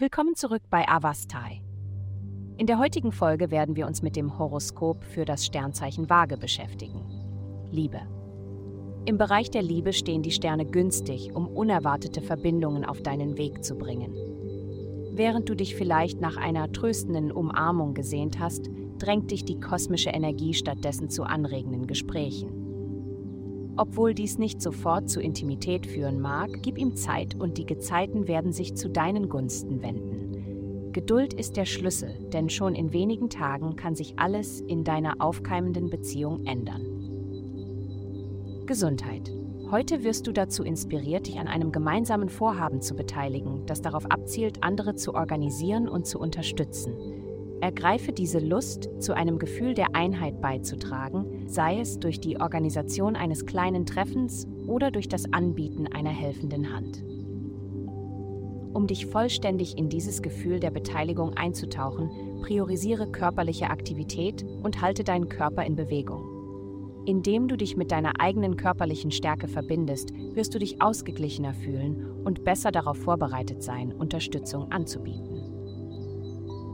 Willkommen zurück bei Avastai. In der heutigen Folge werden wir uns mit dem Horoskop für das Sternzeichen Waage beschäftigen. Liebe. Im Bereich der Liebe stehen die Sterne günstig, um unerwartete Verbindungen auf deinen Weg zu bringen. Während du dich vielleicht nach einer tröstenden Umarmung gesehnt hast, drängt dich die kosmische Energie stattdessen zu anregenden Gesprächen. Obwohl dies nicht sofort zu Intimität führen mag, gib ihm Zeit und die Gezeiten werden sich zu deinen Gunsten wenden. Geduld ist der Schlüssel, denn schon in wenigen Tagen kann sich alles in deiner aufkeimenden Beziehung ändern. Gesundheit. Heute wirst du dazu inspiriert, dich an einem gemeinsamen Vorhaben zu beteiligen, das darauf abzielt, andere zu organisieren und zu unterstützen. Ergreife diese Lust, zu einem Gefühl der Einheit beizutragen, sei es durch die Organisation eines kleinen Treffens oder durch das Anbieten einer helfenden Hand. Um dich vollständig in dieses Gefühl der Beteiligung einzutauchen, priorisiere körperliche Aktivität und halte deinen Körper in Bewegung. Indem du dich mit deiner eigenen körperlichen Stärke verbindest, wirst du dich ausgeglichener fühlen und besser darauf vorbereitet sein, Unterstützung anzubieten.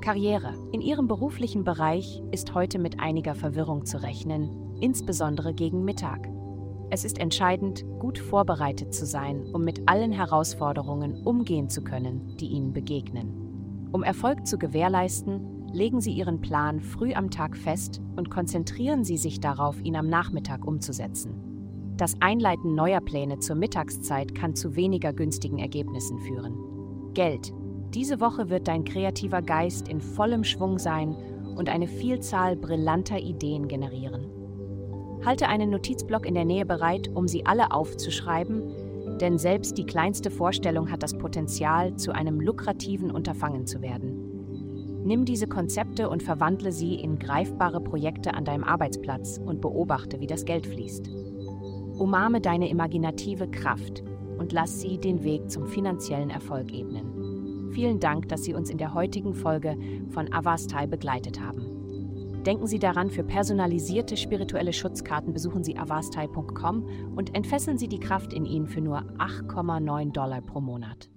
Karriere. In Ihrem beruflichen Bereich ist heute mit einiger Verwirrung zu rechnen, insbesondere gegen Mittag. Es ist entscheidend, gut vorbereitet zu sein, um mit allen Herausforderungen umgehen zu können, die Ihnen begegnen. Um Erfolg zu gewährleisten, legen Sie Ihren Plan früh am Tag fest und konzentrieren Sie sich darauf, ihn am Nachmittag umzusetzen. Das Einleiten neuer Pläne zur Mittagszeit kann zu weniger günstigen Ergebnissen führen. Geld. Diese Woche wird dein kreativer Geist in vollem Schwung sein und eine Vielzahl brillanter Ideen generieren. Halte einen Notizblock in der Nähe bereit, um sie alle aufzuschreiben, denn selbst die kleinste Vorstellung hat das Potenzial, zu einem lukrativen Unterfangen zu werden. Nimm diese Konzepte und verwandle sie in greifbare Projekte an deinem Arbeitsplatz und beobachte, wie das Geld fließt. Umarme deine imaginative Kraft und lass sie den Weg zum finanziellen Erfolg ebnen. Vielen Dank, dass Sie uns in der heutigen Folge von Avastai begleitet haben. Denken Sie daran, für personalisierte spirituelle Schutzkarten besuchen Sie avastai.com und entfesseln Sie die Kraft in Ihnen für nur 8,9 Dollar pro Monat.